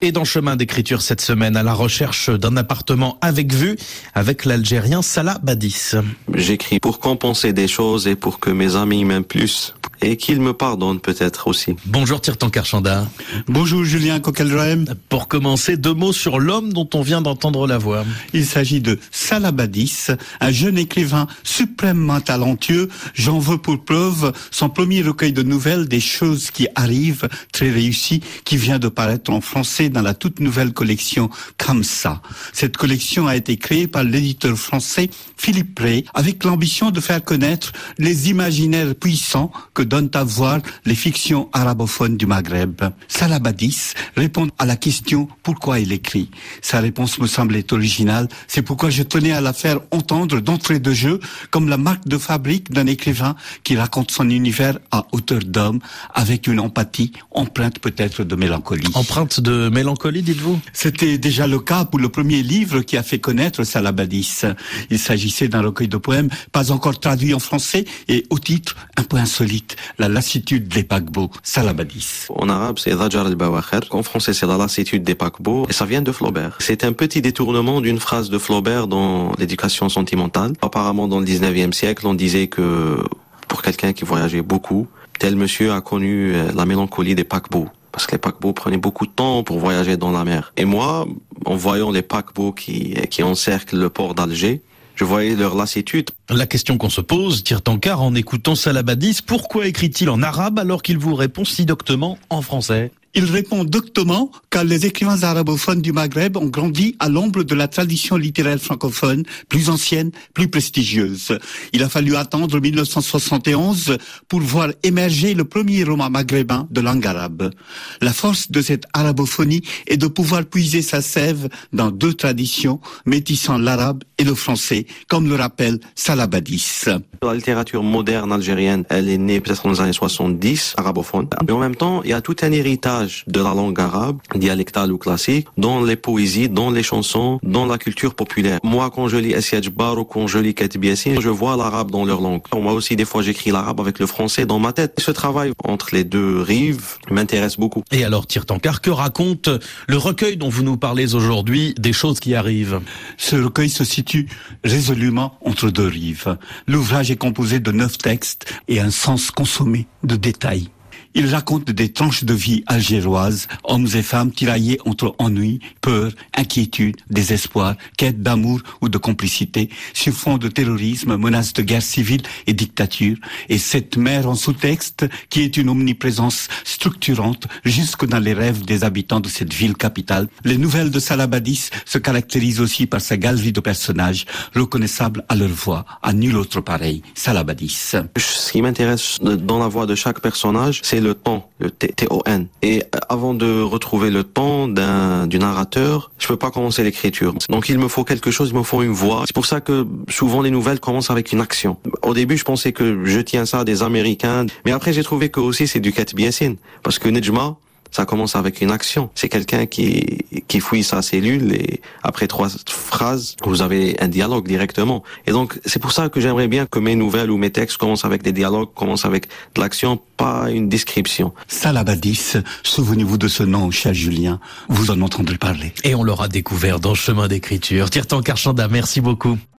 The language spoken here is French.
Et dans Chemin d'écriture cette semaine, à la recherche d'un appartement avec vue, avec l'Algérien Salah Badis. J'écris pour compenser des choses et pour que mes amis m'aiment plus et qu'ils me pardonnent peut-être aussi. Bonjour Tirtan Karchanda. Bonjour Julien Coquelrem. Pour commencer, deux mots sur l'homme dont on vient d'entendre la voix. Il s'agit de Salah Badis, un jeune écrivain suprêmement talentueux. J'en veux pour preuve son premier recueil de nouvelles des choses qui arrivent, très réussi, qui vient de paraître en français dans la toute nouvelle collection Comme ça. Cette collection a été créée par l'éditeur français Philippe Ray avec l'ambition de faire connaître les imaginaires puissants que donnent à voir les fictions arabophones du Maghreb. Salabadis répond à la question pourquoi il écrit? Sa réponse me semblait originale. C'est pourquoi je tenais à la faire entendre d'entrée de jeu comme la marque de fabrique d'un écrivain qui raconte son univers à hauteur d'homme avec une empathie empreinte peut-être de mélancolie. Empreinte de mélancolie, dites-vous? C'était déjà le cas pour le premier livre qui a fait connaître Salabadis. Il s'agissait d'un recueil de poèmes pas encore traduit en français et au titre un peu insolite, La lassitude des paquebots, Salabadis. En arabe, c'est Rajar al-Bawakher. En français, c'est La lassitude des paquebots et ça vient de Flaubert. C'est un petit détournement d'une phrase de Flaubert dans l'éducation sentimentale. Apparemment, dans le 19e siècle, on disait que pour quelqu'un qui voyageait beaucoup, tel monsieur a connu euh, la mélancolie des paquebots parce que les paquebots prenaient beaucoup de temps pour voyager dans la mer. Et moi, en voyant les paquebots qui, qui encerclent le port d'Alger, je voyais leur lassitude. La question qu'on se pose, tire car en écoutant Salabadis, pourquoi écrit-il en arabe alors qu'il vous répond si doctement en français? Il répond doctement car les écrivains arabophones du Maghreb ont grandi à l'ombre de la tradition littéraire francophone, plus ancienne, plus prestigieuse. Il a fallu attendre 1971 pour voir émerger le premier roman maghrébin de langue arabe. La force de cette arabophonie est de pouvoir puiser sa sève dans deux traditions, métissant l'arabe et le français, comme le rappelle Salabadis. La littérature moderne algérienne, elle est née peut-être dans les années 70, arabophone. Mais en même temps, il y a tout un héritage de la langue arabe, dialectale ou classique, dans les poésies, dans les chansons, dans la culture populaire. Moi, quand je lis Essiadj Bar ou quand je lis Katib je vois l'arabe dans leur langue. Moi aussi, des fois, j'écris l'arabe avec le français dans ma tête. Ce travail entre les deux rives m'intéresse beaucoup. Et alors, Tirtankar, que raconte le recueil dont vous nous parlez aujourd'hui, des choses qui arrivent? Ce recueil se situe résolument entre deux rives. L'ouvrage est composé de neuf textes et un sens consommé de détails. Il raconte des tranches de vie algéroises, hommes et femmes tiraillés entre ennui, peur, inquiétude, désespoir, quête d'amour ou de complicité, sur fond de terrorisme, menaces de guerre civile et dictature. Et cette mer en sous-texte, qui est une omniprésence structurante jusque dans les rêves des habitants de cette ville capitale. Les nouvelles de Salabadis se caractérisent aussi par sa galerie de personnages, reconnaissables à leur voix, à nul autre pareil. Salabadis. Ce qui m'intéresse dans la voix de chaque personnage, c'est le temps, le T-O-N. Et euh, avant de retrouver le temps d'un du narrateur, je peux pas commencer l'écriture. Donc il me faut quelque chose, il me faut une voix. C'est pour ça que souvent les nouvelles commencent avec une action. Au début, je pensais que je tiens ça des Américains, mais après j'ai trouvé que aussi c'est du Kat parce que Nejma, ça commence avec une action. C'est quelqu'un qui, qui fouille sa cellule et après trois phrases, vous avez un dialogue directement. Et donc, c'est pour ça que j'aimerais bien que mes nouvelles ou mes textes commencent avec des dialogues, commencent avec de l'action, pas une description. Salabadis, souvenez-vous de ce nom, cher Julien. Vous en entendrez parler. Et on l'aura découvert dans Chemin d'écriture. Tirtan Karchanda, merci beaucoup.